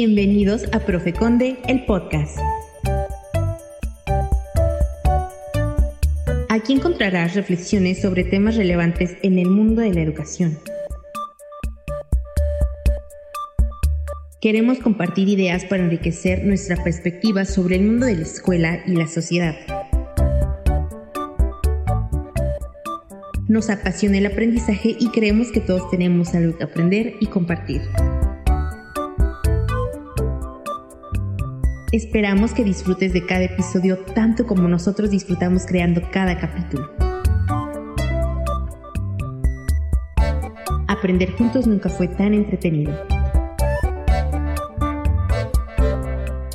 Bienvenidos a Profe Conde, el podcast. Aquí encontrarás reflexiones sobre temas relevantes en el mundo de la educación. Queremos compartir ideas para enriquecer nuestra perspectiva sobre el mundo de la escuela y la sociedad. Nos apasiona el aprendizaje y creemos que todos tenemos algo que aprender y compartir. Esperamos que disfrutes de cada episodio tanto como nosotros disfrutamos creando cada capítulo. Aprender juntos nunca fue tan entretenido.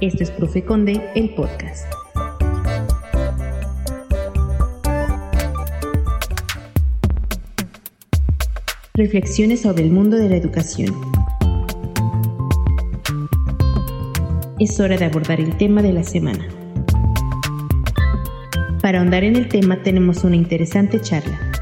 Esto es Profe Conde, el podcast. Reflexiones sobre el mundo de la educación. Es hora de abordar el tema de la semana. Para ahondar en el tema tenemos una interesante charla.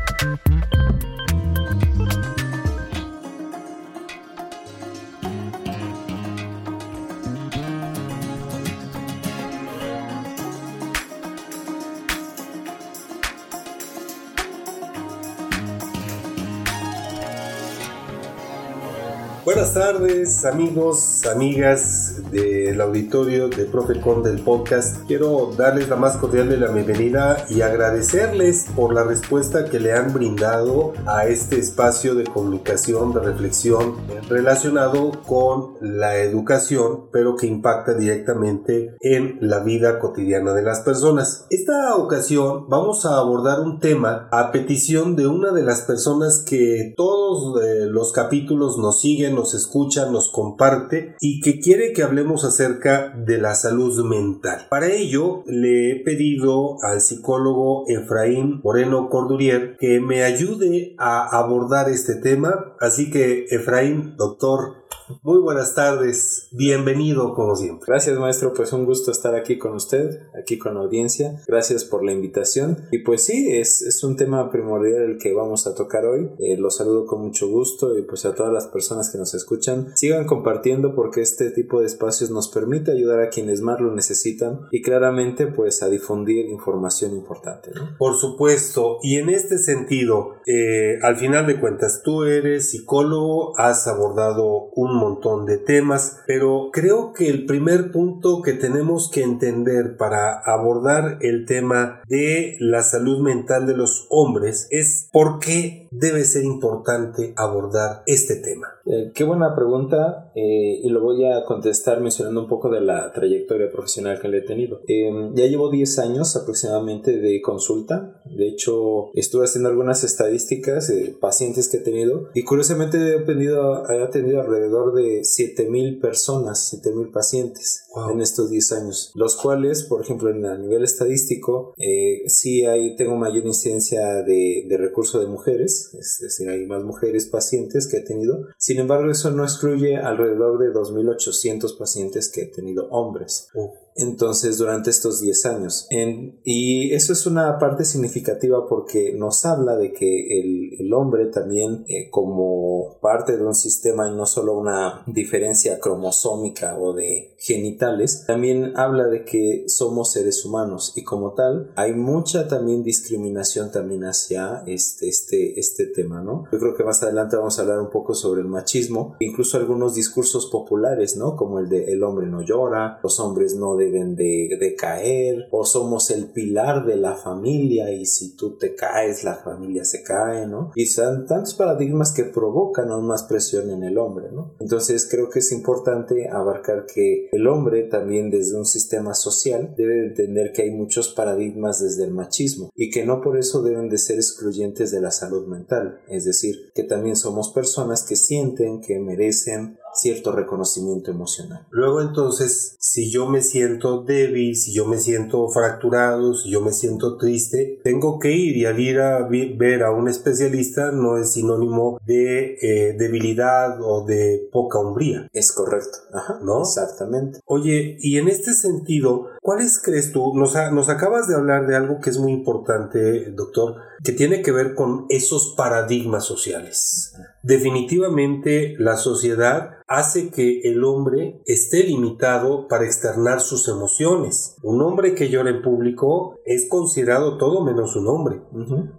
Buenas tardes amigos, amigas del auditorio de Profecon del podcast. Quiero darles la más cordial de la bienvenida y agradecerles por la respuesta que le han brindado a este espacio de comunicación, de reflexión relacionado con la educación, pero que impacta directamente en la vida cotidiana de las personas. Esta ocasión vamos a abordar un tema a petición de una de las personas que todos eh, los capítulos nos siguen, nos escucha, nos comparte y que quiere que hablemos acerca de la salud mental. Para ello le he pedido al psicólogo Efraín Moreno Cordurier que me ayude a abordar este tema. Así que Efraín, doctor, muy buenas tardes, bienvenido como siempre. Gracias maestro, pues un gusto estar aquí con usted, aquí con la audiencia. Gracias por la invitación. Y pues sí, es, es un tema primordial el que vamos a tocar hoy. Eh, los saludo con mucho gusto y pues a todas las personas que nos escuchan, sigan compartiendo porque este tipo de espacios nos permite ayudar a quienes más lo necesitan y claramente pues a difundir información importante. ¿no? Por supuesto, y en este sentido, eh, al final de cuentas, tú eres psicólogo, has abordado un montón de temas, pero creo que el primer punto que tenemos que entender para abordar el tema de la salud mental de los hombres es por qué debe ser importante abordar este tema. Eh, qué buena pregunta eh, y lo voy a contestar mencionando un poco de la trayectoria profesional que le he tenido. Eh, ya llevo 10 años aproximadamente de consulta. De hecho, estuve haciendo algunas estadísticas de pacientes que he tenido y curiosamente he atendido, he atendido alrededor de 7000 personas, 7000 pacientes wow. en estos 10 años, los cuales, por ejemplo, en a nivel estadístico, eh, sí hay, tengo mayor incidencia de, de recurso de mujeres, es decir, hay más mujeres pacientes que he tenido. Sin embargo, eso no excluye alrededor de 2.800 pacientes que he tenido hombres. Entonces, durante estos 10 años. En, y eso es una parte significativa porque nos habla de que el, el hombre también, eh, como parte de un sistema y no solo una diferencia cromosómica o de genitales, también habla de que somos seres humanos y como tal hay mucha también discriminación también hacia este, este, este tema, ¿no? Yo creo que más adelante vamos a hablar un poco sobre el machismo, incluso algunos discursos populares, ¿no? Como el de el hombre no llora, los hombres no deben de, de, caer o somos el pilar de la familia y si tú te caes la familia se cae, ¿no? Y son tantos paradigmas que provocan aún más presión en el hombre, ¿no? Entonces creo que es importante abarcar que el hombre también desde un sistema social debe entender que hay muchos paradigmas desde el machismo y que no por eso deben de ser excluyentes de la salud mental, es decir, que también somos personas que sienten que merecen cierto reconocimiento emocional. Luego entonces, si yo me siento débil, si yo me siento fracturado, si yo me siento triste, tengo que ir y al ir a ver a un especialista no es sinónimo de eh, debilidad o de poca hombría. Es correcto, Ajá, ¿no? Exactamente. Oye, y en este sentido, ¿cuáles crees tú? Nos, nos acabas de hablar de algo que es muy importante, doctor, que tiene que ver con esos paradigmas sociales. Definitivamente la sociedad hace que el hombre esté limitado para externar sus emociones. Un hombre que llora en público es considerado todo menos un hombre.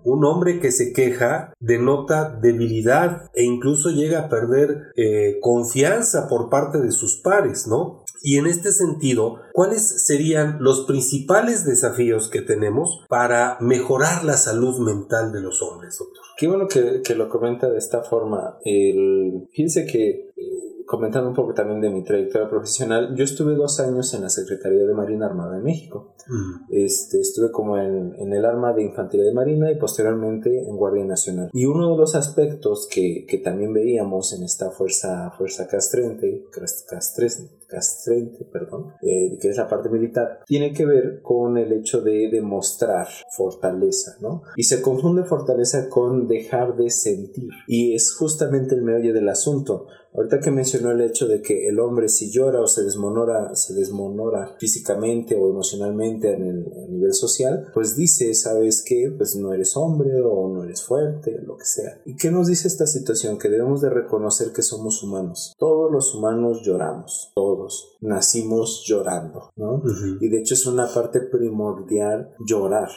Un hombre que se queja denota debilidad e incluso llega a perder eh, confianza por parte de sus pares, ¿no? Y en este sentido, ¿cuáles serían los principales desafíos que tenemos para mejorar la salud mental de los hombres, doctor? Qué bueno que, lo comenta de esta forma. El, fíjense que eh, comentando un poco también de mi trayectoria profesional, yo estuve dos años en la Secretaría de Marina Armada de México. Mm. Este, estuve como en, en, el arma de infantería de Marina y posteriormente en Guardia Nacional. Y uno de los aspectos que, que también veíamos en esta fuerza, fuerza castrente, castrente, perdón, eh, que es la parte militar, tiene que ver con el hecho de demostrar fortaleza, ¿no? Y se confunde fortaleza con dejar de sentir. Y es justamente el meollo del asunto. Ahorita que mencionó el hecho de que el hombre si llora o se desmonora, se desmonora físicamente o emocionalmente en el, nivel social, pues dice, ¿sabes qué? Pues no eres hombre o no eres fuerte, lo que sea. ¿Y qué nos dice esta situación? Que debemos de reconocer que somos humanos. Todos los humanos lloramos, todos. Nacimos llorando, ¿no? Y de hecho es una parte primordial llorar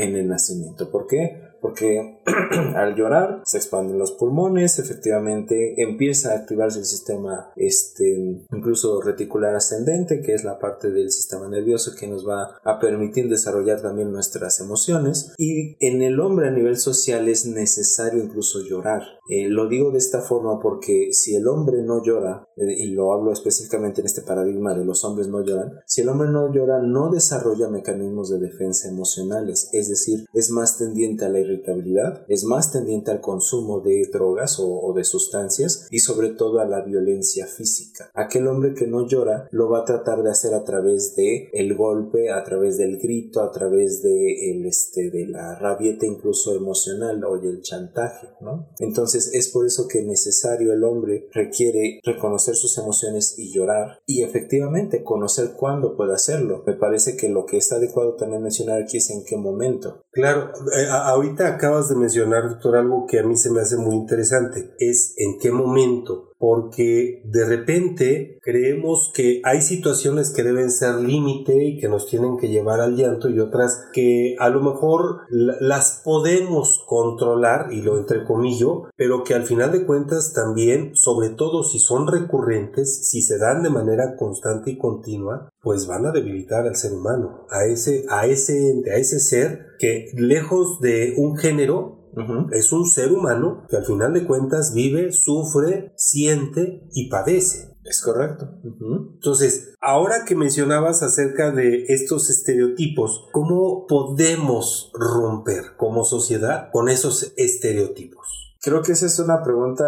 en el nacimiento. ¿Por qué? Porque al llorar se expanden los pulmones, efectivamente empieza a activarse el sistema este, incluso reticular ascendente, que es la parte del sistema nervioso que nos va a permitir desarrollar también nuestras emociones. Y en el hombre a nivel social es necesario incluso llorar. Eh, lo digo de esta forma porque si el hombre no llora, eh, y lo hablo específicamente en este paradigma de los hombres no lloran, si el hombre no llora no desarrolla mecanismos de defensa emocionales, es decir, es más tendiente a la irritabilidad, es más tendiente al consumo de drogas o, de sustancias y sobre todo a la violencia física. Aquel hombre que no llora lo va a tratar de hacer a través de el golpe, a través del grito, a través de el este de la rabieta incluso emocional o el chantaje, ¿no? Entonces es por eso que necesario el hombre requiere reconocer sus emociones y llorar y efectivamente conocer cuándo puede hacerlo. Me parece que lo que es adecuado también mencionar aquí es en qué momento. Claro, eh, ahorita acabas de mencionar, doctor, algo que a mí se me hace muy interesante. Es en qué momento porque de repente creemos que hay situaciones que deben ser límite y que nos tienen que llevar al llanto y otras que a lo mejor las podemos controlar y lo entrecomillo, pero que al final de cuentas también, sobre todo si son recurrentes, si se dan de manera constante y continua, pues van a debilitar al ser humano, a ese, a ese, a ese ser que lejos de un género es un ser humano que al final de cuentas vive, sufre, siente y padece. Es correcto. Entonces, ahora que mencionabas acerca de estos estereotipos, ¿cómo podemos romper como sociedad con esos estereotipos? Creo que esa es una pregunta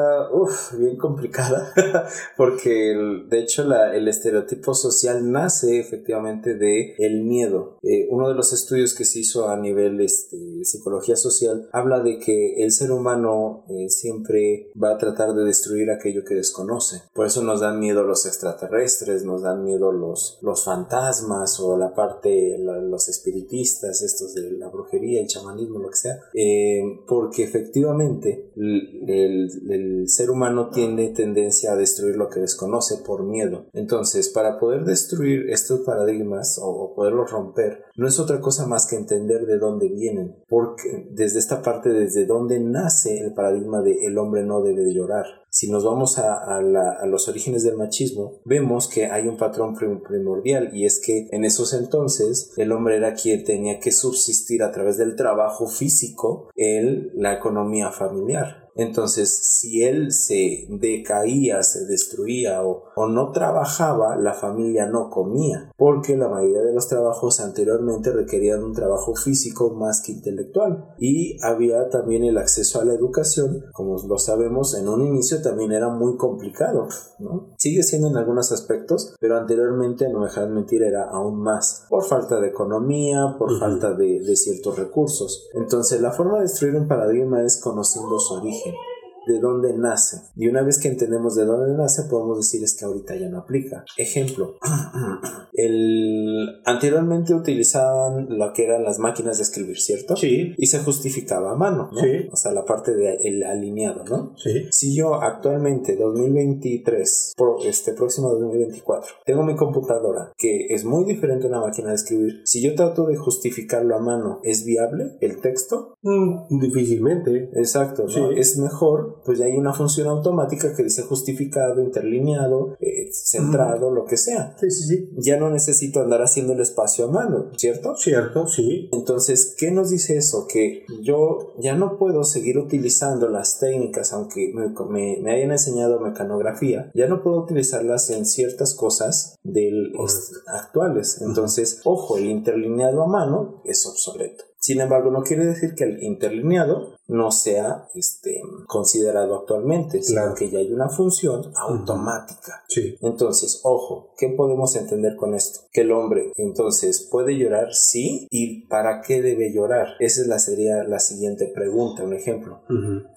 bien complicada, porque de hecho el estereotipo social nace efectivamente de el miedo. Eh, uno de los estudios que se hizo a nivel este, psicología social habla de que el ser humano eh, siempre va a tratar de destruir aquello que desconoce. Por eso nos dan miedo los extraterrestres, nos dan miedo los, los fantasmas o la parte, los espiritistas, estos de la brujería, el chamanismo, lo que sea, eh, porque efectivamente el, ser humano tiene tendencia a destruir lo que desconoce por miedo. Entonces, para poder destruir estos paradigmas o, poderlos romper, no es otra cosa más que entender de dónde vienen. Porque desde esta parte, desde dónde nace el paradigma de el hombre no debe de llorar. Si nos vamos a, los orígenes del machismo, vemos que hay un patrón primordial y es que en esos entonces el hombre era quien tenía que subsistir a través del trabajo físico en la economía familiar. Entonces, si él se decaía, se destruía o, no trabajaba, la familia no comía, porque la mayoría de los trabajos anteriormente requerían un trabajo físico más que intelectual. Y había también el acceso a la educación, como lo sabemos, en un inicio también era muy complicado, ¿no? Sigue siendo en algunos aspectos, pero anteriormente, no me dejan mentir, era aún más, por falta de economía, por falta de, de ciertos recursos. Entonces, la forma de destruir un paradigma es conociendo su origen de dónde nace. Y una vez que entendemos de dónde nace, podemos decir es que ahorita ya no aplica. Ejemplo, el, anteriormente utilizaban lo que eran las máquinas de escribir, ¿cierto? Sí. Y se justificaba a mano, ¿no? Sí. O sea, la parte del alineado, ¿no? Sí. Si yo actualmente, 2023, pro- este próximo 2024, tengo mi computadora, que es muy diferente a una máquina de escribir, si yo trato de justificarlo a mano, ¿es viable el texto? Mm, difícilmente. Exacto, ¿no? Sí. Es mejor, pues ya hay una función automática que dice justificado, interlineado, eh, centrado, lo que sea. Sí, sí, sí. Ya no necesito andar haciendo el espacio a mano, ¿cierto? Cierto, sí. Entonces, ¿qué nos dice eso? Que yo ya no puedo seguir utilizando las técnicas, aunque me, me- me hayan enseñado mecanografía, ya no puedo utilizarlas en ciertas cosas del, es- actuales. Entonces, ojo, el interlineado a mano es obsoleto. Sin embargo, no quiere decir que el interlineado no sea este, considerado actualmente, sino Claro. que ya hay una función automática. Sí. Entonces, ojo, ¿qué podemos entender con esto? Que el hombre, entonces, puede llorar, sí, y ¿para qué debe llorar? Esa es la, sería la siguiente pregunta, un ejemplo.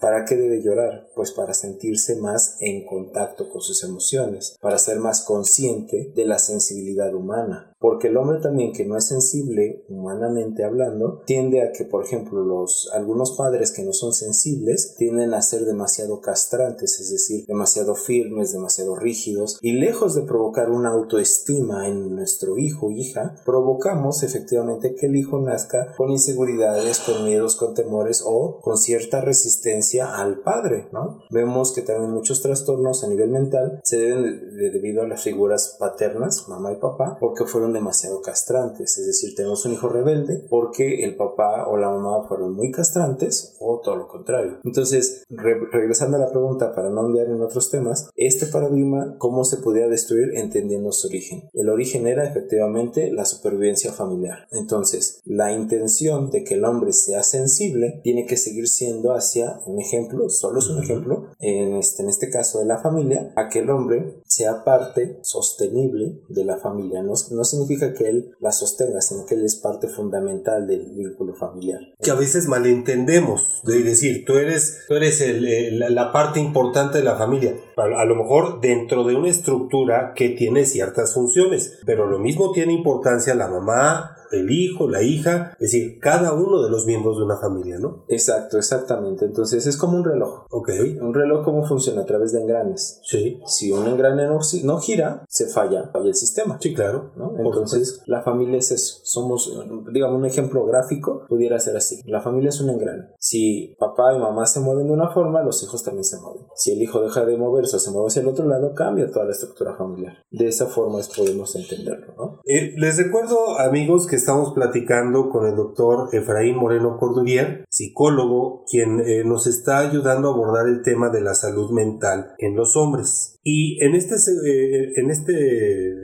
¿Para qué debe llorar? Pues para sentirse más en contacto con sus emociones, para ser más consciente de la sensibilidad humana. Porque el hombre también que no es sensible, humanamente hablando, tiende a que, por ejemplo, los, algunos padres que no son sensibles tienden a ser demasiado castrantes, es decir, demasiado firmes, demasiado rígidos, y lejos de provocar una autoestima en nuestro hijo o hija, provocamos efectivamente que el hijo nazca con inseguridades, con miedos, con temores o con cierta resistencia al padre, ¿no? Vemos que también muchos trastornos a nivel mental se deben de- de- debido a las figuras paternas, mamá y papá, porque fueron demasiado castrantes, es decir, tenemos un hijo rebelde porque el papá o la mamá fueron muy castrantes o todo lo contrario. Entonces, re- regresando a la pregunta para no ondear en otros temas, este paradigma, ¿cómo se podía destruir entendiendo su origen? El origen era efectivamente la supervivencia familiar. Entonces, la intención de que el hombre sea sensible tiene que seguir siendo hacia un ejemplo, solo es un ejemplo, en este, en este caso de la familia, a que el hombre sea parte sostenible de la familia. No, no significa que él la sostenga, sino que él es parte fundamental del vínculo familiar. que a veces malentendemos, de decir, tú eres, tú eres el- la- parte importante de la familia, a lo mejor dentro de una estructura que tiene ciertas funciones, pero lo mismo tiene importancia la mamá, el hijo, la hija, es decir, cada uno de los miembros de una familia, ¿no? Exacto, exactamente. Entonces es como un reloj. Ok, Un reloj cómo funciona a través de engranes. sí, Si un engrane no, no gira, se falla, falla el sistema. sí, claro. ¿no? Entonces, la familia es eso. Somos, digamos, un ejemplo gráfico pudiera ser así. La familia es un engrane. Si papá y mamá se mueven de una forma, los hijos también se mueven. Si el hijo deja de moverse o se mueve hacia el otro lado, cambia toda la estructura familiar. De esa forma es podemos entenderlo, ¿no? Eh, les recuerdo, amigos, que estamos platicando con el doctor Efraín Moreno Cordurier, psicólogo, quien eh, nos está ayudando a abordar el tema de la salud mental en los hombres. Y en este, eh, en este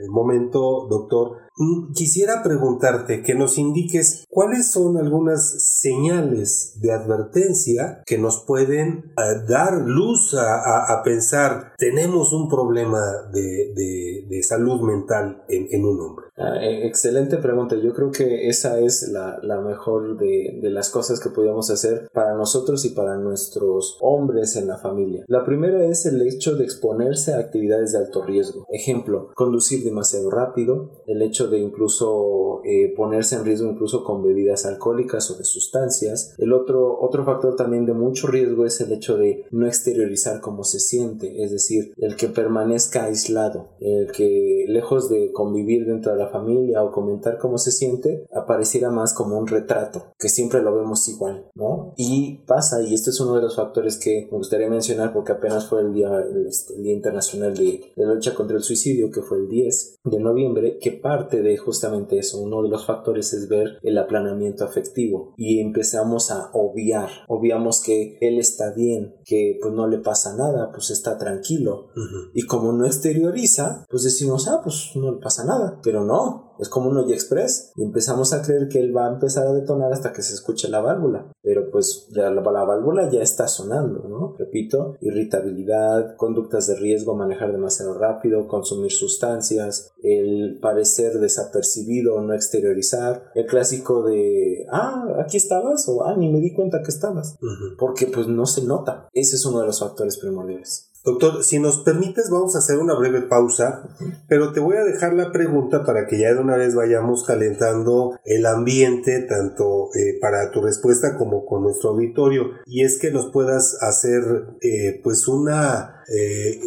momento, doctor, mm, quisiera preguntarte que nos indiques cuáles son algunas señales de advertencia que nos pueden eh, dar luz a, a- a pensar tenemos un problema de, de- de salud mental en, en un hombre. Ah, eh, excelente pregunta. Yo creo que esa es la, la mejor de, de las cosas que podemos hacer para nosotros y para nuestros hombres en la familia. La primera es el hecho de exponerse a actividades de alto riesgo. Ejemplo, conducir demasiado rápido, el hecho de incluso eh, ponerse en riesgo incluso con bebidas alcohólicas o de sustancias. El otro, otro factor también de mucho riesgo es el hecho de no exteriorizar cómo se siente, es decir, el que permanezca aislado, el que lejos de convivir dentro de la familia o comentar cómo se siente, apareciera más como un retrato, que siempre lo vemos igual, ¿no? Y pasa, y este es uno de los factores que me gustaría mencionar porque apenas fue el Día, el, este, el día Internacional de, de la Lucha contra el Suicidio, que fue el 10 de noviembre, que parte de justamente eso. Uno de los factores es ver el aplanamiento afectivo y empezamos a obviar, obviamos que él está bien, que pues no le pasa nada, pues está tranquilo. Y como no exterioriza, pues decimos, ah, pues no le pasa nada, pero no. Es como un hoy express y empezamos a creer que él va a empezar a detonar hasta que se escuche la válvula. Pero pues la, la, válvula ya está sonando, ¿no? Repito, irritabilidad, conductas de riesgo, manejar demasiado rápido, consumir sustancias, el parecer desapercibido no exteriorizar, el clásico de, ah, aquí estabas o, ah, ni me di cuenta que estabas, porque pues no se nota. Ese es uno de los factores primordiales. Doctor, si nos permites, vamos a hacer una breve pausa, pero te voy a dejar la pregunta para que ya de una vez vayamos calentando el ambiente, tanto eh, para tu respuesta como con nuestro auditorio, y es que nos puedas hacer eh, pues una eh,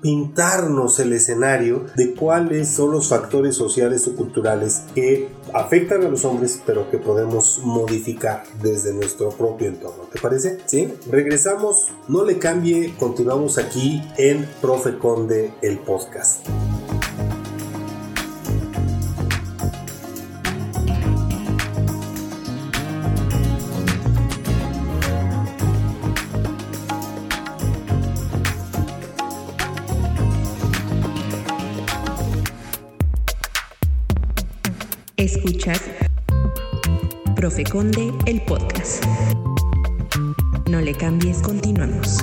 pintarnos el escenario de cuáles son los factores sociales o culturales que afectan a los hombres, pero que podemos modificar desde nuestro propio entorno. ¿Te parece? Sí. Regresamos, no le cambie, continuamos aquí en Profe Conde, el podcast. Conde, el podcast. No le cambies, continuamos.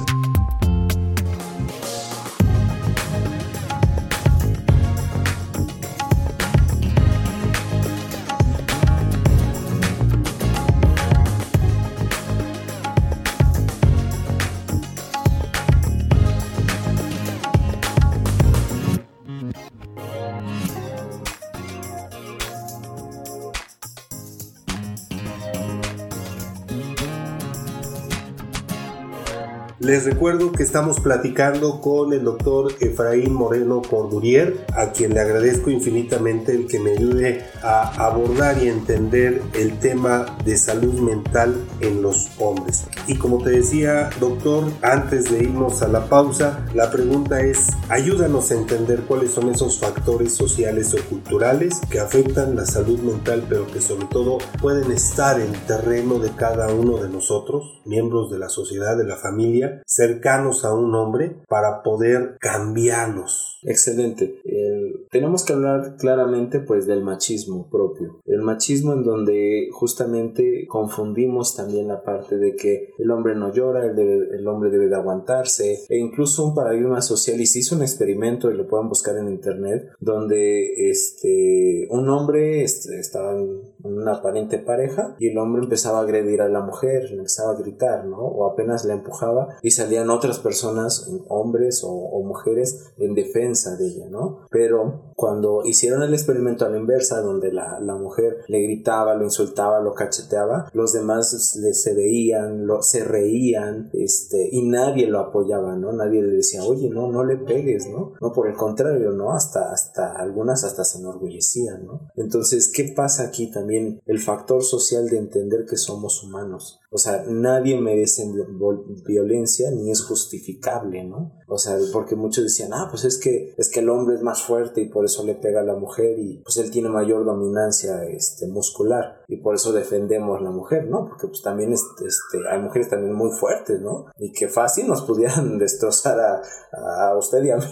Les recuerdo que estamos platicando con el doctor Efraín Moreno Cordurier, a quien le agradezco infinitamente el que me ayude a abordar y entender el tema de salud mental en los hombres. Y como te decía, doctor, antes de irnos a la pausa, la pregunta es, ayúdanos a entender cuáles son esos factores sociales o culturales que afectan la salud mental, pero que sobre todo pueden estar en terreno de cada uno de nosotros, miembros de la sociedad, de la familia, cercanos a un hombre para poder cambiarlos. Excelente. tenemos que hablar claramente pues del machismo propio. El machismo en donde justamente confundimos también la parte de que el hombre no llora, el, el hombre debe de aguantarse e incluso un paradigma social y se hizo un experimento y lo pueden buscar en internet donde este un hombre este, estaba una aparente pareja y el hombre empezaba a agredir a la mujer, empezaba a gritar, ¿no? O apenas la empujaba y salían otras personas, hombres o, mujeres, en defensa de ella, ¿no? Pero cuando hicieron el experimento a la inversa, donde la, mujer le gritaba, lo insultaba, lo cacheteaba, los demás se veían, lo, se reían, este, y nadie lo apoyaba, ¿no? Nadie le decía, oye, no, no le pegues, ¿no? No, por el contrario, ¿no? Hasta, hasta algunas hasta se enorgullecían, ¿no? Entonces, ¿qué pasa aquí también? El factor social de entender que somos humanos. O sea, nadie merece violencia ni es justificable, ¿no? O sea, porque muchos decían, ah, pues es que, es que el hombre es más fuerte y por eso le pega a la mujer y pues él tiene mayor dominancia este, muscular y por eso defendemos a la mujer, ¿no? Porque pues también este, hay mujeres también muy fuertes, ¿no? Y que fácil nos pudieran destrozar a, a usted y a mí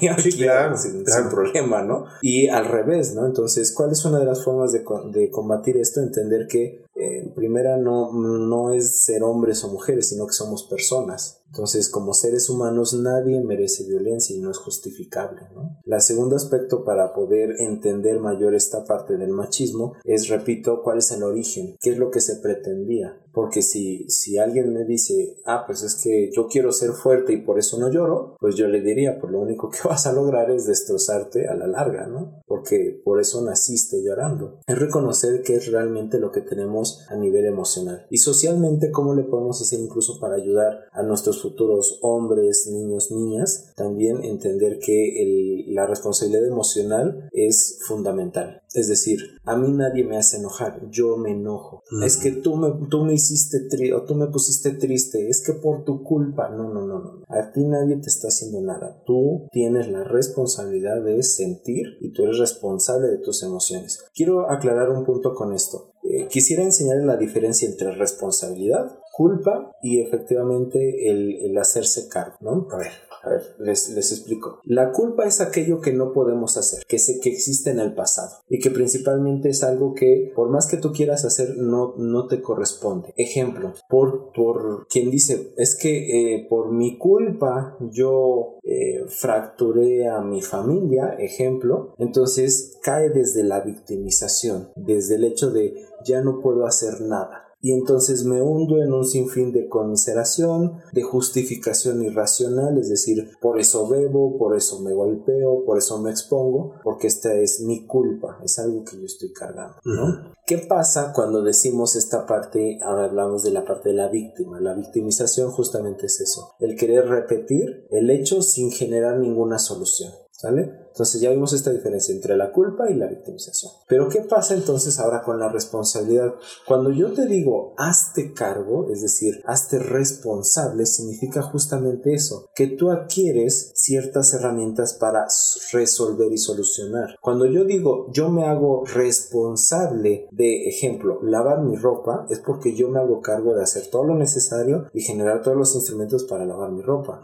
sin, problema, ¿no? Y al revés, ¿no? Entonces, ¿cuál es una de las formas de, de combatir esto? Entender que eh, primera no, no es ser hombres o mujeres, sino que somos personas. Entonces, como seres humanos, nadie merece violencia y no es justificable. ¿no? El segundo aspecto para poder entender mayor esta parte del machismo es, repito, cuál es el origen, qué es lo que se pretendía. Porque si, si alguien me dice, ah, pues es que yo quiero ser fuerte y por eso no lloro, pues yo le diría, pues lo único que vas a lograr es destrozarte a la larga, ¿no? Porque por eso naciste llorando. Es reconocer qué es realmente lo que tenemos a nivel emocional. Y socialmente, cómo le podemos hacer incluso para ayudar a nuestros futuros hombres, niños, niñas, también entender que la responsabilidad emocional es fundamental. Es decir, a mí nadie me hace enojar, yo me enojo. Es que tú me, tú me hiciste triste o tú me pusiste triste, es que por tu culpa. No, no, no, no. A ti nadie te está haciendo nada. Tú tienes la responsabilidad de sentir y tú eres responsable de tus emociones. Quiero aclarar un punto con esto. Eh, quisiera enseñarles la diferencia entre responsabilidad culpa y efectivamente el, el hacerse cargo, ¿no? A ver, a ver, les, explico. La culpa es aquello que no podemos hacer, que, se, que existe en el pasado y que principalmente es algo que por más que tú quieras hacer no, no te corresponde. Ejemplo, por, por quien dice, es que eh, por mi culpa yo eh, fracturé a mi familia, ejemplo, entonces cae desde la victimización, desde el hecho de ya no puedo hacer nada y entonces me hundo en un sinfín de conmiseración, de justificación irracional, es decir, por eso bebo, por eso me golpeo, por eso me expongo, porque esta es mi culpa, es algo que yo estoy cargando, ¿no? ¿Qué pasa cuando decimos esta parte, ahora hablamos de la parte de la víctima, la victimización justamente es eso, el querer repetir el hecho sin generar ninguna solución, ¿sale? Entonces ya vimos esta diferencia entre la culpa y la victimización. Pero ¿qué pasa entonces ahora con la responsabilidad? Cuando yo te digo hazte cargo, es decir, hazte responsable, significa justamente eso, que tú adquieres ciertas herramientas para resolver y solucionar. Cuando yo digo yo me hago responsable de, ejemplo, lavar mi ropa, es porque yo me hago cargo de hacer todo lo necesario y generar todos los instrumentos para lavar mi ropa.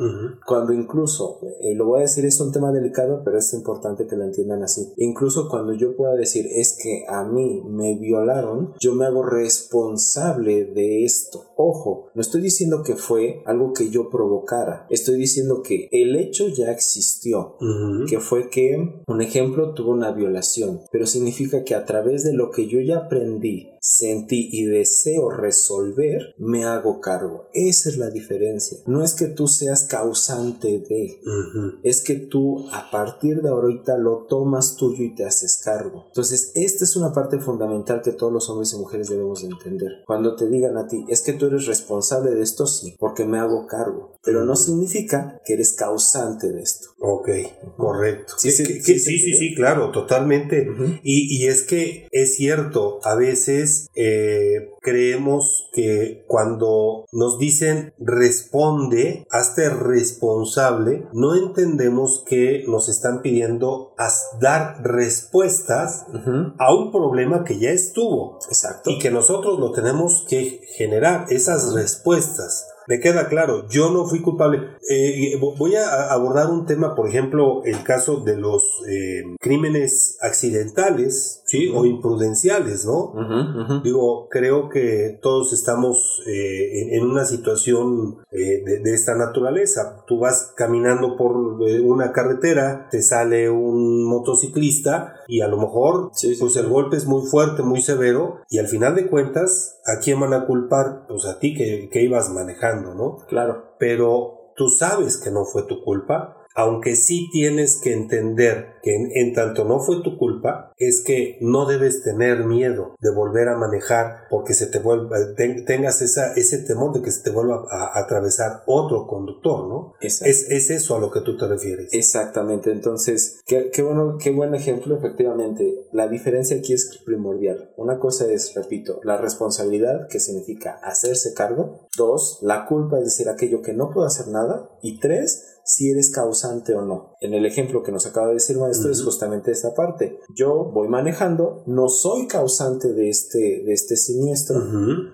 Cuando incluso, eh, lo voy a decir, es un tema delicado, pero es importante que lo entiendan así. Incluso cuando yo pueda decir es que a mí me violaron, yo me hago responsable de esto. Ojo, no estoy diciendo que fue algo que yo provocara, estoy diciendo que el hecho ya existió, que fue que, un ejemplo, tuvo una violación, pero significa que a través de lo que yo ya aprendí, sentí y deseo resolver, me hago cargo. Esa es la diferencia. No es que tú seas causante de, es que tú a partir de ahorita lo tomas tuyo y te haces cargo. Entonces, esta es una parte fundamental que todos los hombres y mujeres debemos de entender. Cuando te digan a ti, es que tú eres responsable de esto, sí, porque me hago cargo, pero no significa que eres causante de esto. Ok, correcto. Sí, sí, sí, sí, sí, claro, totalmente. y, y, es que es cierto, a veces eh, creemos que cuando nos dicen responde, hazte responsable, no entendemos que nos están pidiendo dar respuestas a un problema que ya estuvo. Exacto. Y que nosotros lo tenemos que generar, esas respuestas me queda claro, yo no fui culpable. Eh, voy a abordar un tema, por ejemplo, el caso de los eh, crímenes accidentales, ¿sí? O imprudenciales, ¿no? Digo, creo que todos estamos eh, en, una situación de, esta naturaleza. Tú vas caminando por una carretera, te sale un motociclista y a lo mejor, pues el golpe es muy fuerte, muy severo y al final de cuentas ¿a quién van a culpar? Pues a ti que, que ibas manejando, ¿no? Claro. Pero tú sabes que no fue tu culpa aunque sí tienes que entender que en, tanto no fue tu culpa, es que no debes tener miedo de volver a manejar porque se te vuelva, tengas esa, ese temor de que se te vuelva a, atravesar otro conductor, ¿no? Es, es, eso a lo que tú te refieres. Exactamente, entonces, qué, qué, bueno, qué buen ejemplo, efectivamente. La diferencia aquí es primordial. Una cosa es, repito, la responsabilidad, que significa hacerse cargo. Dos, la culpa, es decir, aquello que no puedo hacer nada. Y tres, si eres causante o no. En el ejemplo que nos acaba de decir maestro es justamente esta parte. Yo voy manejando, no soy causante de este, de este siniestro,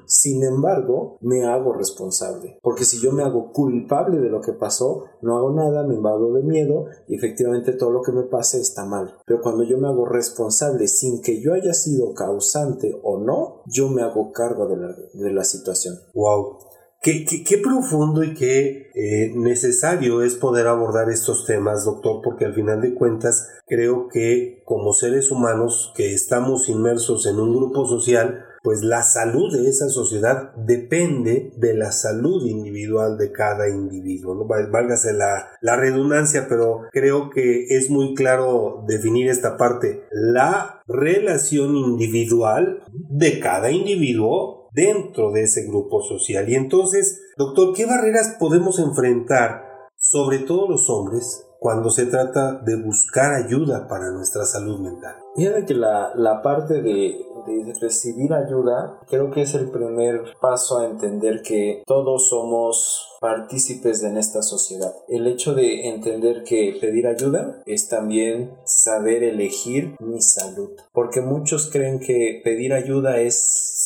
sin embargo, me hago responsable. Porque si yo me hago culpable de lo que pasó, no hago nada, me invado de miedo y efectivamente todo lo que me pase está mal. Pero cuando yo me hago responsable sin que yo haya sido causante o no, yo me hago cargo de la, de la situación. Wow. Qué, profundo y qué eh, necesario es poder abordar estos temas, doctor, porque al final de cuentas creo que como seres humanos que estamos inmersos en un grupo social, pues la salud de esa sociedad depende de la salud individual de cada individuo. ¿no? Válgase la, la redundancia, pero creo que es muy claro definir esta parte. La relación individual de cada individuo dentro de ese grupo social. Y entonces, doctor, ¿qué barreras podemos enfrentar, sobre todo los hombres, cuando se trata de buscar ayuda para nuestra salud mental? Fíjate que la, la parte de, de, recibir ayuda creo que es el primer paso a entender que todos somos partícipes en esta sociedad. El hecho de entender que pedir ayuda es también saber elegir mi salud, porque muchos creen que pedir ayuda es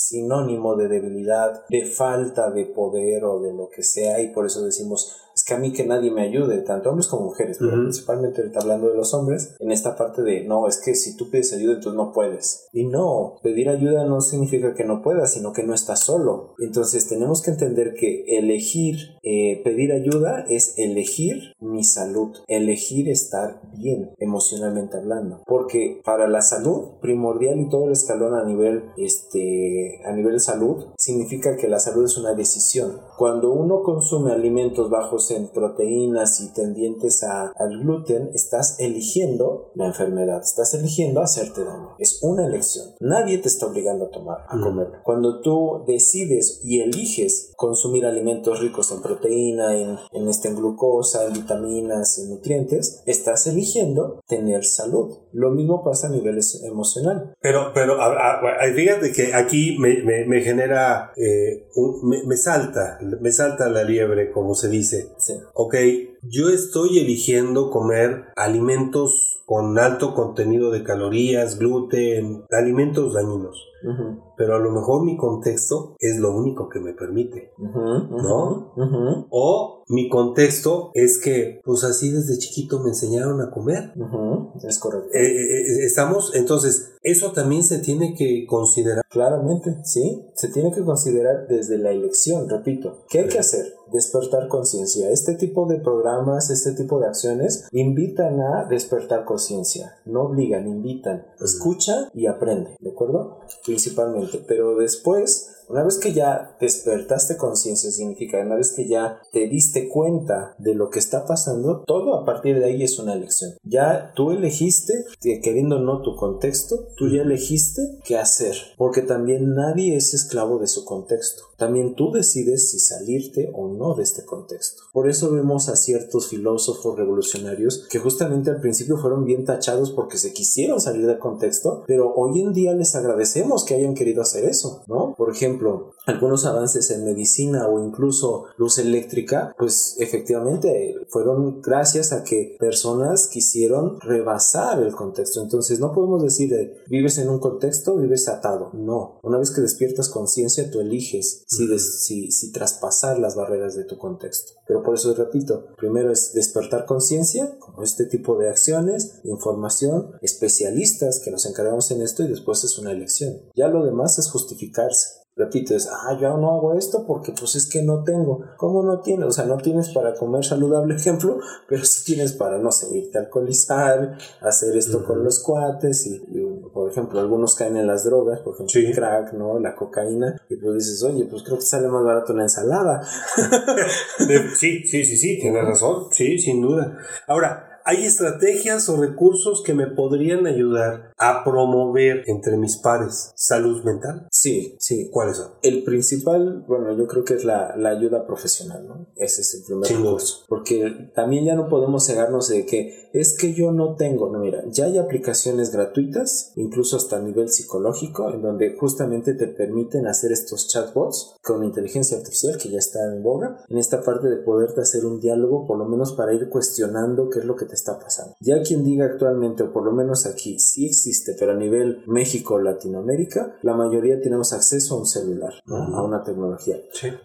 sinónimo de debilidad, de falta de poder o de lo que sea y por eso decimos es que a mí que nadie me ayude, tanto hombres como mujeres, pero principalmente hablando de los hombres, en esta parte de no, es que si tú pides ayuda entonces no puedes. Y no, pedir ayuda no significa que no puedas, sino que no estás solo. Entonces tenemos que entender que elegir eh, pedir ayuda es elegir mi salud, elegir estar bien emocionalmente hablando, porque para la salud primordial y todo el escalón a nivel este a nivel de salud significa que la salud es una decisión. Cuando uno consume alimentos bajos en proteínas y tendientes a, al gluten, estás eligiendo la enfermedad, estás eligiendo hacerte daño. Es una elección. Nadie te está obligando a tomar, a comer. Cuando tú decides y eliges consumir alimentos ricos en proteína, en, en, este, en glucosa, en vitaminas, en nutrientes, estás eligiendo tener salud. Lo mismo pasa a nivel emocional. Pero, pero fíjate que aquí me, me, me genera, eh, me, me salta, me salta la liebre, como se dice. Ok, yo estoy eligiendo comer alimentos con alto contenido de calorías, gluten, alimentos dañinos. Pero a lo mejor mi contexto es lo único que me permite, ¿no? O mi contexto es que, pues así desde chiquito me enseñaron a comer. Es correcto. Eh, eh, eh, estamos, entonces, eso también se tiene que considerar. Claramente, sí, se tiene que considerar desde la elección, repito. ¿Qué hay que hacer? Despertar conciencia. Este tipo de programas, este tipo de acciones invitan a despertar conciencia, no obligan, invitan. Escucha y aprende, ¿de acuerdo? Principalmente. Pero después una vez que ya despertaste conciencia, significa, una vez que ya te diste cuenta de lo que está pasando, todo a partir de ahí es una elección. Ya tú elegiste, queriendo no tu contexto, tú ya elegiste qué hacer, porque también nadie es esclavo de su contexto. También tú decides si salirte o no de este contexto. Por eso vemos a ciertos filósofos revolucionarios que justamente al principio fueron bien tachados porque se quisieron salir del contexto, pero hoy en día les agradecemos que hayan querido hacer eso, ¿no? Por ejemplo, algunos avances en medicina o incluso luz eléctrica, pues efectivamente fueron gracias a que personas quisieron rebasar el contexto. Entonces no podemos decir vives en un contexto, vives atado. No, una vez que despiertas conciencia, tú eliges si, si, si traspasar las barreras de tu contexto. Pero por eso repito, primero es despertar conciencia, como este tipo de acciones, información, especialistas que nos encargamos en esto y después es una elección. Ya lo demás es justificarse repites, ah, yo no hago esto porque pues es que no tengo. ¿Cómo no tienes? O sea, no tienes para comer saludable, ejemplo, pero sí tienes para, no sé, irte a alcoholizar, hacer esto con los cuates y, por ejemplo, algunos caen en las drogas, por ejemplo, el crack, ¿no? La cocaína, y pues dices, oye, pues creo que sale más barato una ensalada. sí, sí, sí, sí, tienes razón, sí, sin duda. Ahora, ¿Hay estrategias o recursos que me podrían ayudar a promover entre mis pares salud mental? Sí, sí. ¿Cuáles son? El principal, bueno, yo creo que es la, ayuda profesional, ¿no? Ese es el primer recurso. Porque también ya no podemos cegarnos de que es que yo no tengo, no, mira, ya hay aplicaciones gratuitas, incluso hasta a nivel psicológico, en donde justamente te permiten hacer estos chatbots con inteligencia artificial que ya está en boga, en esta parte de poderte hacer un diálogo, por lo menos para ir cuestionando qué es lo que te está pasando. Ya quien diga actualmente, o por lo menos aquí, sí existe, pero a nivel México, Latinoamérica, la mayoría tenemos acceso a un celular, a una tecnología.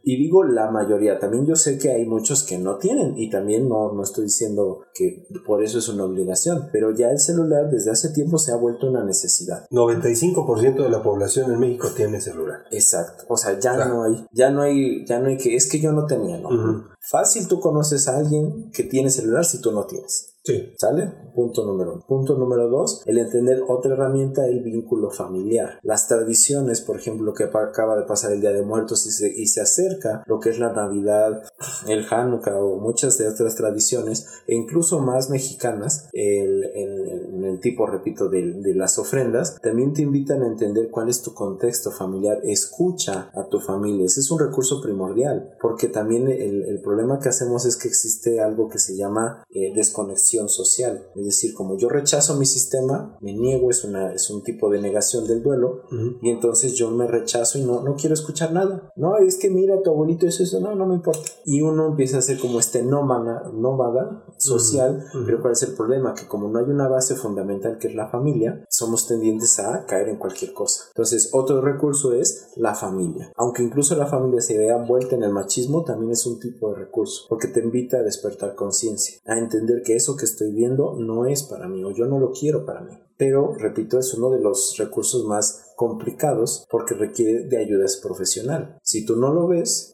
Y digo la mayoría, también yo sé que hay muchos que no tienen y también no, no estoy diciendo que por eso es una obligación, pero ya el celular desde hace tiempo se ha vuelto una necesidad. 95% de la población en México tiene celular. Exacto, o sea, ya no hay, ya no hay, ya no hay que, es que yo no tenía, ¿no? Fácil tú conoces a alguien que tiene celular si tú no tienes. Sí. ¿Sale? Punto número uno. Punto número dos, el entender otra herramienta, el vínculo familiar. Las tradiciones, por ejemplo, que acaba de pasar el Día de Muertos y se, y se acerca lo que es la Navidad, el Hanukkah o muchas de otras tradiciones, e incluso más mexicanas, el, el, el tipo, repito, de, de, las ofrendas, también te invitan a entender cuál es tu contexto familiar. Escucha a tu familia. Ese es un recurso primordial, porque también el, el problema que hacemos es que existe algo que se llama eh, desconexión negación social. Es decir, como yo rechazo mi sistema, me niego, es, una, es un tipo de negación del duelo, y entonces yo me rechazo y no, no quiero escuchar nada. No, es que mira, tu abuelito es eso, no, no me importa. Y uno empieza a ser como este nómada, nómada social, pero ¿cuál es el problema? Que como no hay una base fundamental que es la familia, somos tendientes a caer en cualquier cosa. Entonces, otro recurso es la familia. Aunque incluso la familia se vea envuelta en el machismo, también es un tipo de recurso, porque te invita a despertar conciencia, a entender que eso que estoy viendo no es para mí o yo no lo quiero para mí. Pero, repito, es uno de los recursos más complicados porque requiere de ayuda profesional. Si tú no lo ves,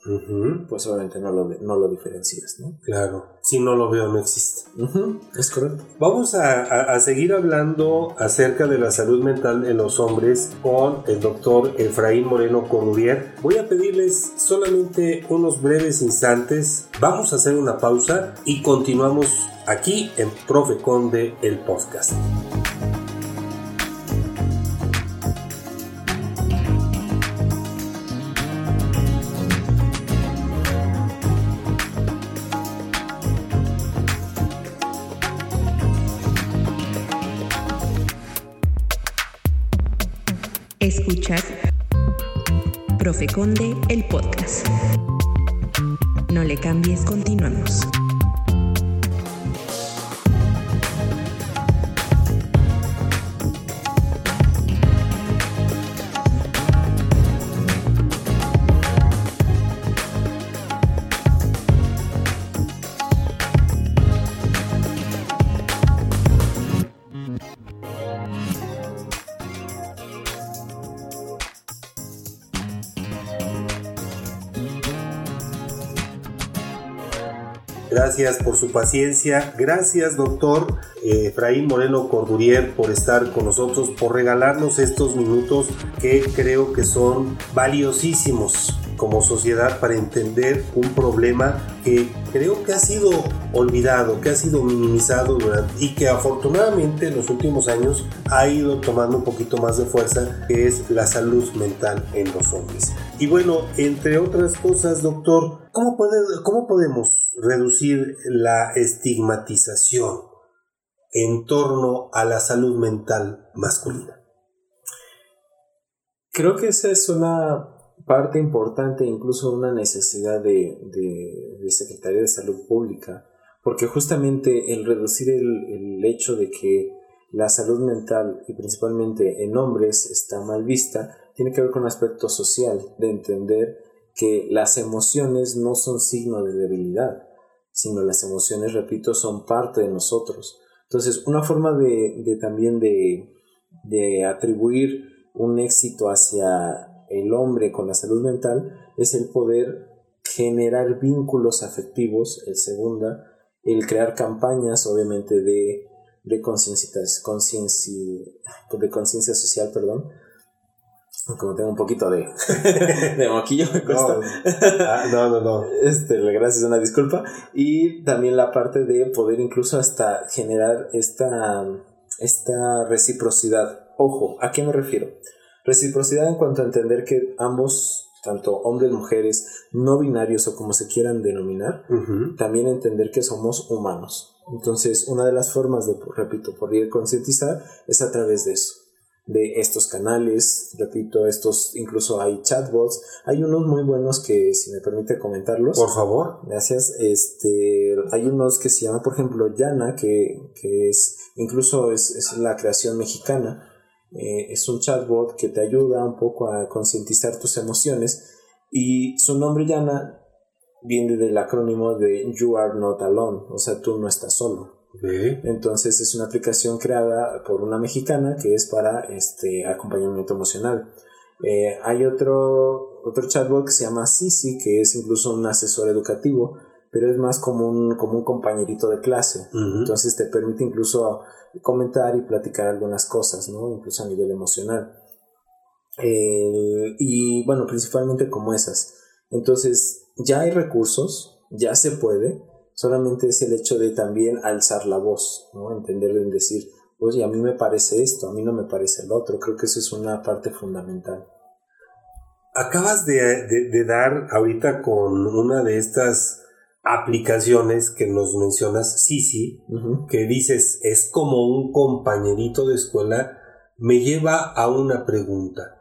pues obviamente no lo, no lo diferencias, ¿no? Claro, si no lo veo no existe. Es correcto. Vamos a, seguir hablando acerca de la salud mental en los hombres con el doctor Efraín Moreno Corrubier. Voy a pedirles solamente unos breves instantes. Vamos a hacer una pausa y continuamos aquí en Profe Conde, el podcast. Conde, el podcast. No le cambies, continuamos. Gracias por su paciencia. Gracias, doctor eh, Efraín Moreno Cordurier, por estar con nosotros, por regalarnos estos minutos que creo que son valiosísimos como sociedad para entender un problema que creo que ha sido olvidado, que ha sido minimizado y que afortunadamente en los últimos años ha ido tomando un poquito más de fuerza, que es la salud mental en los hombres. Y bueno, entre otras cosas, doctor, ¿cómo, cómo podemos reducir la estigmatización en torno a la salud mental masculina? Creo que esa es una parte importante, incluso una necesidad de, de, Secretaría de Salud Pública, porque justamente el reducir el, hecho de que la salud mental y principalmente en hombres está mal vista, tiene que ver con un aspecto social, de entender que las emociones no son signo de debilidad, sino las emociones, repito, son parte de nosotros. Entonces, una forma de, de también de, de atribuir un éxito hacia el hombre con la salud mental es el poder generar vínculos afectivos, el segunda, el crear campañas obviamente de, de conciencia social, perdón, como tengo un poquito de, de moquillo me cuesta. Ah, no, no, no, Este, gracias, una disculpa. Y también la parte de poder incluso hasta generar esta, esta reciprocidad. Ojo, ¿a qué me refiero? Reciprocidad en cuanto a entender que ambos, tanto hombres, mujeres, no binarios o como se quieran denominar, también entender que somos humanos. Entonces, una de las formas de, repito, poder concientizar es a través de eso de estos canales, repito, estos, incluso hay chatbots, hay unos muy buenos que, si me permite comentarlos. Por favor. Gracias. Este, hay unos que se llaman, por ejemplo, Yana, que, que es, incluso es, es la creación mexicana, eh, es un chatbot que te ayuda un poco a concientizar tus emociones y su nombre Yana viene del acrónimo de You Are Not Alone, o sea, tú no estás solo. Entonces es una aplicación creada por una mexicana que es para este acompañamiento emocional. Eh, hay otro, otro chatbot que se llama Sisi, que es incluso un asesor educativo, pero es más como un, como un compañerito de clase. Entonces te permite incluso comentar y platicar algunas cosas, ¿no? Incluso a nivel emocional. y bueno, principalmente como esas. Entonces, ya hay recursos, ya se puede, solamente es el hecho de también alzar la voz, ¿no? Entender en decir, oye, a mí me parece esto, a mí no me parece el otro. Creo que eso es una parte fundamental. Acabas de, de dar ahorita con una de estas aplicaciones que nos mencionas, sí, sí, que dices es como un compañerito de escuela, me lleva a una pregunta.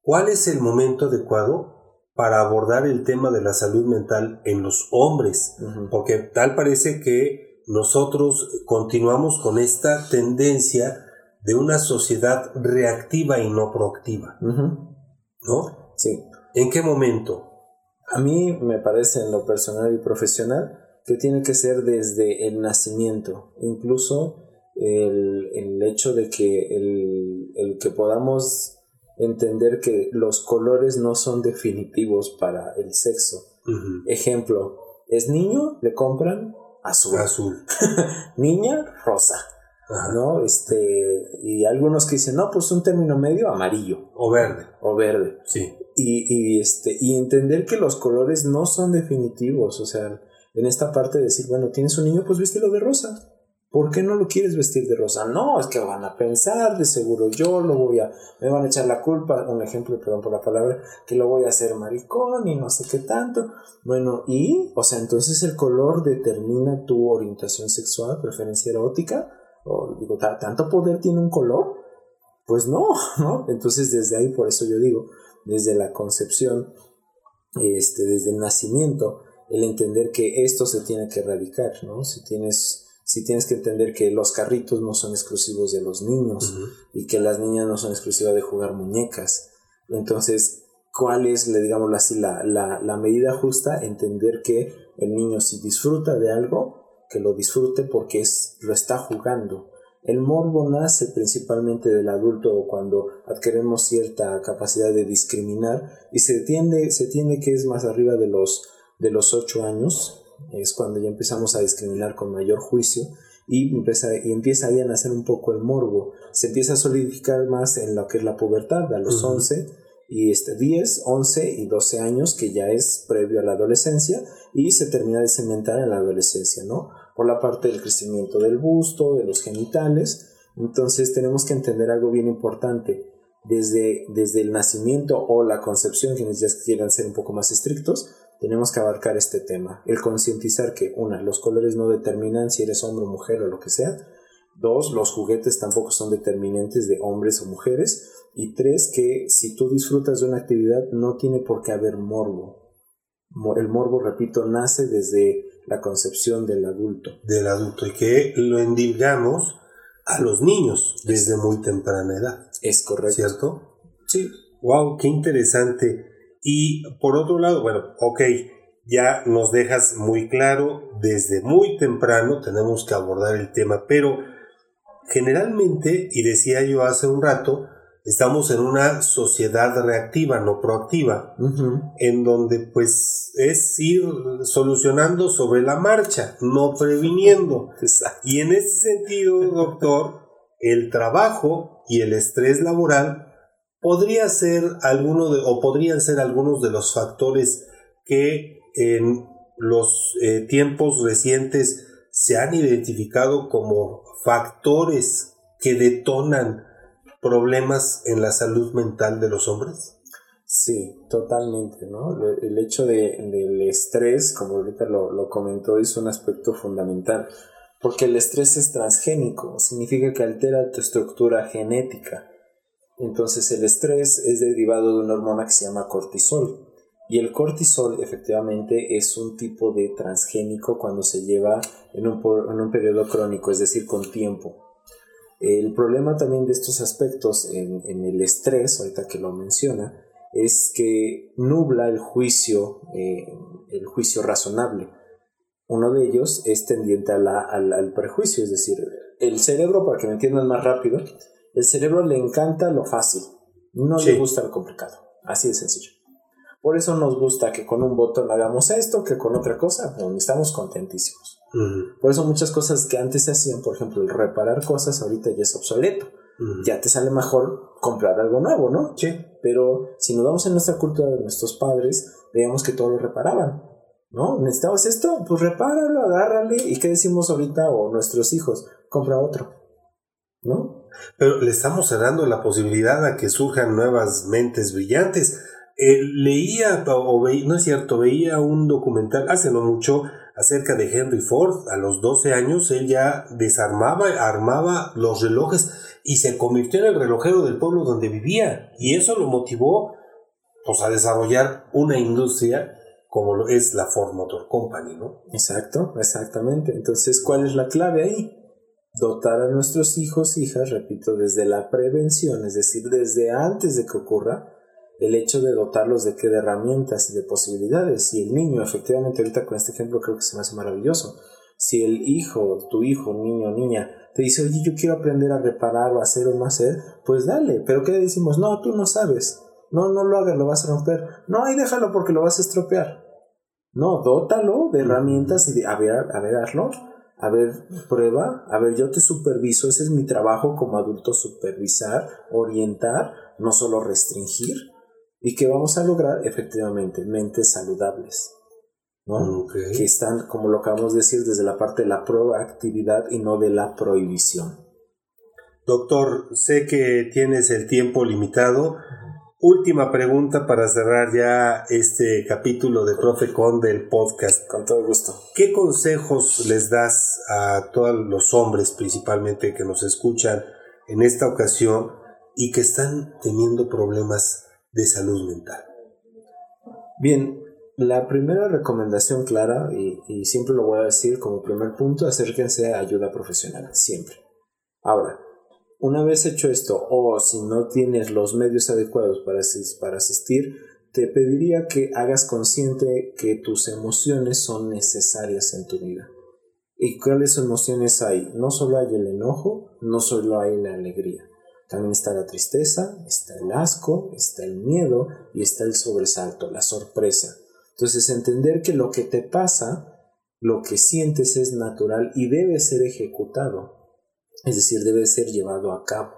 ¿Cuál es el momento adecuado para abordar el tema de la salud mental en los hombres? Porque tal parece que nosotros continuamos con esta tendencia de una sociedad reactiva y no proactiva. ¿No? Sí. ¿En qué momento? A mí me parece en lo personal y profesional que tiene que ser desde el nacimiento, incluso el, el hecho de que el, el, que podamos entender que los colores no son definitivos para el sexo. Ejemplo, es niño, le compran azul. Azul. Niña, rosa. ¿No? Este, y algunos que dicen, no, pues un término medio, amarillo. O verde. O verde. Sí. Y, y, este, y entender que los colores no son definitivos. O sea, en esta parte de decir, bueno, tienes un niño, pues vístelo de rosa. ¿Por qué no lo quieres vestir de rosa? No, es que van a pensar, de seguro yo lo voy a, me van a echar la culpa, un ejemplo, perdón por la palabra, que lo voy a hacer maricón y no sé qué tanto. Bueno, y, o sea, entonces el color determina tu orientación sexual, preferencia erótica, o digo, ¿tanto poder tiene un color? Pues no, ¿no? Entonces desde ahí, por eso yo digo, desde la concepción, este, desde el nacimiento, el entender que esto se tiene que erradicar, ¿no? Si tienes si tienes que entender que los carritos no son exclusivos de los niños y que las niñas no son exclusivas de jugar muñecas. Entonces, ¿cuál es, le digamos así, la, la, la medida justa? Entender que el niño si disfruta de algo, que lo disfrute porque es, lo está jugando. El morbo nace principalmente del adulto cuando adquirimos cierta capacidad de discriminar y se tiende, se tiende que es más arriba de los, de los 8 años, es cuando ya empezamos a discriminar con mayor juicio y empieza, y empieza ahí a nacer un poco el morbo. Se empieza a solidificar más en lo que es la pubertad, a los 11 y este 10, 11 y 12 años, que ya es previo a la adolescencia, y se termina de cementar en la adolescencia, ¿no? Por la parte del crecimiento del busto, de los genitales. Entonces tenemos que entender algo bien importante. Desde, desde el nacimiento o la concepción, quienes ya quieran ser un poco más estrictos, tenemos que abarcar este tema. El concientizar que, una, los colores no determinan si eres hombre o mujer o lo que sea. Dos, los juguetes tampoco son determinantes de hombres o mujeres. Y tres, que si tú disfrutas de una actividad no tiene por qué haber morbo. El morbo, repito, nace desde la concepción del adulto. Del adulto y que lo endilgamos a los niños desde muy temprana edad. Es correcto. ¿Cierto? Sí. Wow, qué interesante. Y por otro lado, bueno, ok, ya nos dejas muy claro, desde muy temprano tenemos que abordar el tema, pero generalmente, y decía yo hace un rato, estamos en una sociedad reactiva, no proactiva, en donde pues es ir solucionando sobre la marcha, no previniendo. Y en ese sentido, doctor, el trabajo y el estrés laboral podría ser alguno o podrían ser algunos de los factores que en los eh, tiempos recientes se han identificado como factores que detonan problemas en la salud mental de los hombres? Sí, totalmente, ¿no? El hecho de, del estrés, como ahorita lo comentó, es un aspecto fundamental, porque el estrés es transgénico, significa que altera tu estructura genética. Entonces el estrés es derivado de una hormona que se llama cortisol. Y el cortisol efectivamente es un tipo de transgénico cuando se lleva en un, en un periodo crónico, es decir, con tiempo. El problema también de estos aspectos en, en el estrés, ahorita que lo menciona, es que nubla el juicio, eh, el juicio razonable. Uno de ellos es tendiente al, al prejuicio, es decir, el cerebro, para que me entiendan más rápido, el cerebro le encanta lo fácil, no le gusta lo complicado. Así de sencillo. Por eso nos gusta que con un botón hagamos esto, que con otra cosa, pero estamos contentísimos. Por eso muchas cosas que antes se hacían, por ejemplo, el reparar cosas, ahorita ya es obsoleto. Ya te sale mejor comprar algo nuevo, ¿no? Sí. Pero si nos vamos en nuestra cultura de nuestros padres, veíamos que todo lo reparaban. ¿No? ¿Necesitabas esto? Pues repáralo, agárrale. ¿Y qué decimos ahorita? O nuestros hijos, compra otro. ¿No? Pero le estamos cerrando la posibilidad a que surjan nuevas mentes brillantes. Eh, leía, o veía, no es cierto, veía un documental hace no mucho acerca de Henry Ford. A los 12 años él ya desarmaba, armaba los relojes y se convirtió en el relojero del pueblo donde vivía. Y eso lo motivó pues, a desarrollar una industria como es la Ford Motor Company, ¿no? Exacto, exactamente. Entonces, ¿cuál es la clave ahí? Dotar a nuestros hijos, hijas, repito, desde la prevención, es decir, desde antes de que ocurra, el hecho de dotarlos de qué de herramientas y de posibilidades. Y el niño, efectivamente, ahorita con este ejemplo creo que se me hace maravilloso. Si el hijo, tu hijo, niño o niña, te dice, oye, yo quiero aprender a reparar o hacer o no hacer, pues dale. Pero ¿qué le decimos? No, tú no sabes. No, no lo hagas, lo vas a romper. No, ahí déjalo porque lo vas a estropear. No, dótalo de herramientas y de, a ver, a ver, hazlo. A ver, prueba. A ver, yo te superviso. Ese es mi trabajo como adulto, supervisar, orientar, no solo restringir. ¿Y qué vamos a lograr? Efectivamente, mentes saludables. ¿no? Que están, como lo acabamos de decir, desde la parte de la proactividad y no de la prohibición. Doctor, sé que tienes el tiempo limitado. Última pregunta para cerrar ya este capítulo de Profecon del podcast. Con todo gusto. ¿Qué consejos les das a todos los hombres principalmente que nos escuchan en esta ocasión y que están teniendo problemas de salud mental? Bien, la primera recomendación clara, y, siempre lo voy a decir como primer punto, acérquense a ayuda profesional, siempre. Ahora, una vez hecho esto, o si no tienes los medios adecuados para, para asistir, te pediría que hagas consciente que tus emociones son necesarias en tu vida. ¿Y cuáles emociones hay? No solo hay el enojo, no solo hay la alegría. También está la tristeza, está el asco, está el miedo y está el sobresalto, la sorpresa. Entonces entender que lo que te pasa, lo que sientes es natural y debe ser ejecutado. Es decir, debe ser llevado a cabo.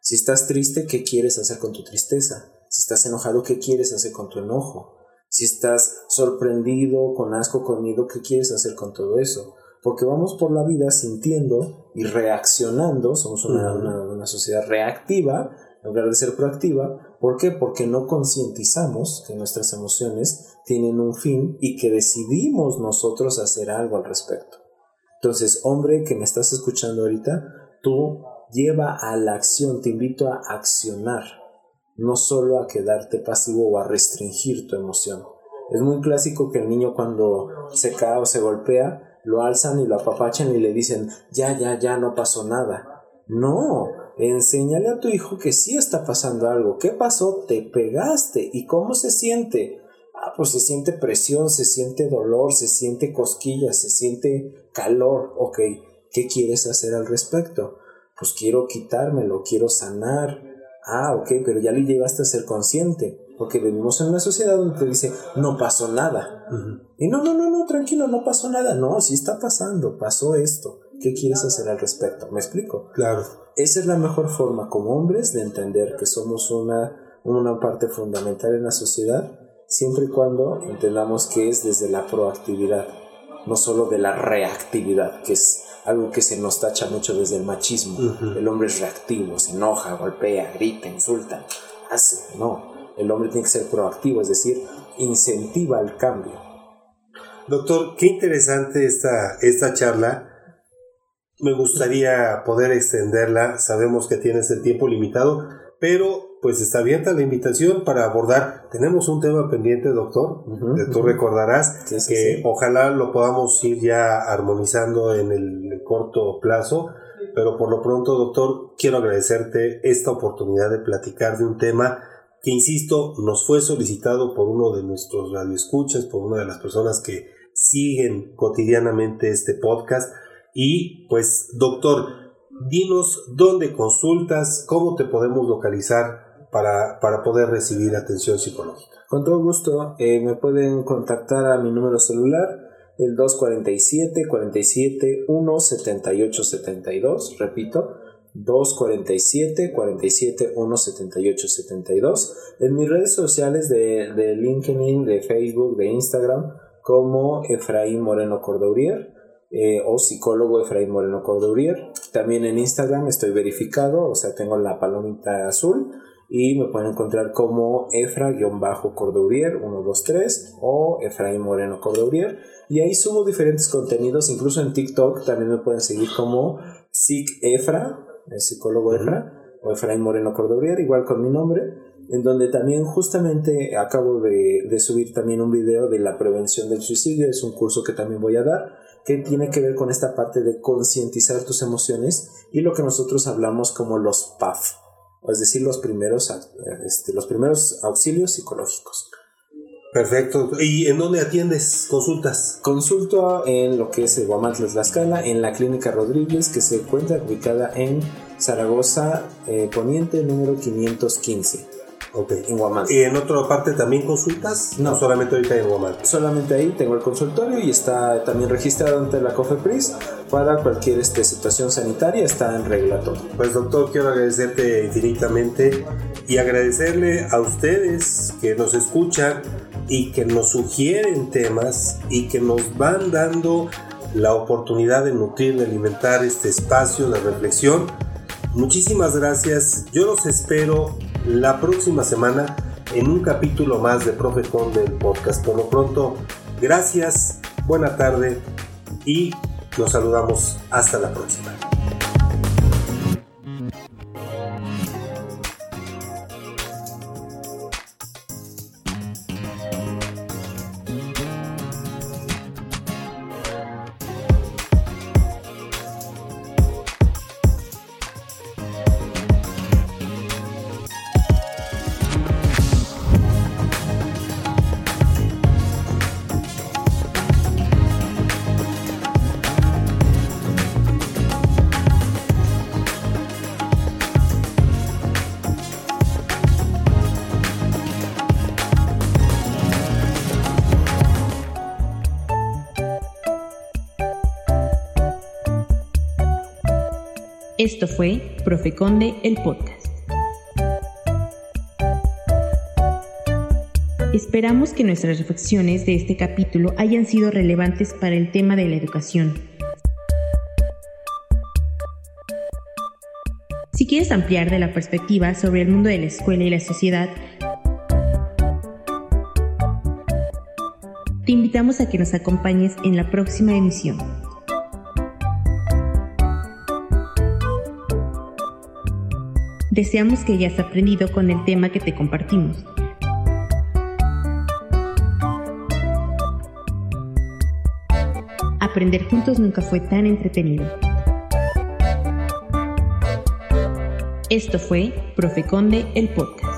Si estás triste, ¿qué quieres hacer con tu tristeza? Si estás enojado, ¿qué quieres hacer con tu enojo? Si estás sorprendido, con asco, con miedo, ¿qué quieres hacer con todo eso? porque vamos por la vida sintiendo y reaccionando, somos una, sociedad reactiva en lugar de ser proactiva. ¿Por qué? Porque no concientizamos que nuestras emociones tienen un fin y que decidimos nosotros hacer algo al respecto. Entonces, hombre que me estás escuchando ahorita, tú lleva a la acción, te invito a accionar, no solo a quedarte pasivo o a restringir tu emoción. Es muy clásico que el niño cuando se cae o se golpea, lo alzan y lo apapachan y le dicen, ya, ya, ya, no pasó nada. No, enséñale a tu hijo que sí está pasando algo. ¿Qué pasó? Te pegaste. ¿Y cómo se siente? Pues se siente presión, se siente dolor, se siente cosquillas, se siente calor. Ok, ¿qué quieres hacer al respecto? Pues quiero quitármelo, quiero sanar. Ah, ok, pero ya le llevaste a ser consciente porque vivimos en una sociedad donde te dice, no pasó nada. Y no, no, no, no, tranquilo, no pasó nada. No, sí está pasando, pasó esto. ¿Qué quieres hacer al respecto? ¿Me explico? Claro. Esa es la mejor forma como hombres de entender que somos una, una parte fundamental en la sociedad, siempre y cuando entendamos que es desde la proactividad, no solo de la reactividad, que es algo que se nos tacha mucho desde el machismo. El hombre es reactivo, se enoja, golpea, grita, insulta, hace. No, el hombre tiene que ser proactivo, es decir, incentiva el cambio. Doctor, qué interesante esta, esta charla. Me gustaría poder extenderla. Sabemos que tienes el tiempo limitado, pero pues está abierta la invitación para abordar. Tenemos un tema pendiente, doctor. Tú recordarás que ojalá lo podamos ir ya armonizando en el corto plazo. Pero por lo pronto, doctor, quiero agradecerte esta oportunidad de platicar de un tema que insisto, nos fue solicitado por uno de nuestros radioescuchas, por una de las personas que siguen cotidianamente este podcast. Y pues, doctor, dinos dónde consultas, cómo te podemos localizar para, para poder recibir atención psicológica. Con todo gusto, eh, me pueden contactar a mi número celular, el 247 47 1 78 72, repito, 247 47 178 72 en mis redes sociales de, de, LinkedIn, de Facebook, de Instagram como Efraín Moreno Cordaurier eh, o psicólogo Efraín Moreno Cordaurier también en Instagram estoy verificado o sea tengo la palomita azul y me pueden encontrar como Efra-Cordourier 123 o Efraín Moreno Cordourier y ahí subo diferentes contenidos, incluso en TikTok también me pueden seguir como Sic Efra, el psicólogo Efra, o Efraín Moreno Cordobrier, igual con mi nombre, en donde también justamente acabo de, de, subir también un video de la prevención del suicidio, es un curso que también voy a dar, que tiene que ver con esta parte de concientizar tus emociones y lo que nosotros hablamos como los PAF, es decir, los primeros, este, los primeros auxilios psicológicos. Perfecto. ¿Y en dónde atiendes consultas? Consulto en lo que es Guamantla Tlaxcala, en la Clínica Rodríguez, que se encuentra ubicada en Zaragoza eh, Poniente, número 515. Ok. En Guamantla. ¿Y en otra parte también consultas? No. solamente ahorita en Guamantla? Solamente ahí tengo el consultorio y está también registrado ante la COFEPRIS para cualquier este, situación sanitaria, está en regla todo. Pues doctor, quiero agradecerte infinitamente y agradecerle a ustedes que nos escuchan y que nos sugieren temas y que nos van dando la oportunidad de nutrir, de alimentar este espacio de reflexión. Muchísimas gracias. Yo los espero la próxima semana en un capítulo más de Profetón del podcast. Por lo pronto, gracias, buena tarde y nos saludamos hasta la próxima. Esto fue Profeconde el podcast. Esperamos que nuestras reflexiones de este capítulo hayan sido relevantes para el tema de la educación. Si quieres ampliar de la perspectiva sobre el mundo de la escuela y la sociedad, te invitamos a que nos acompañes en la próxima emisión. Deseamos que hayas aprendido con el tema que te compartimos. Aprender juntos nunca fue tan entretenido. Esto fue Profeconde el podcast.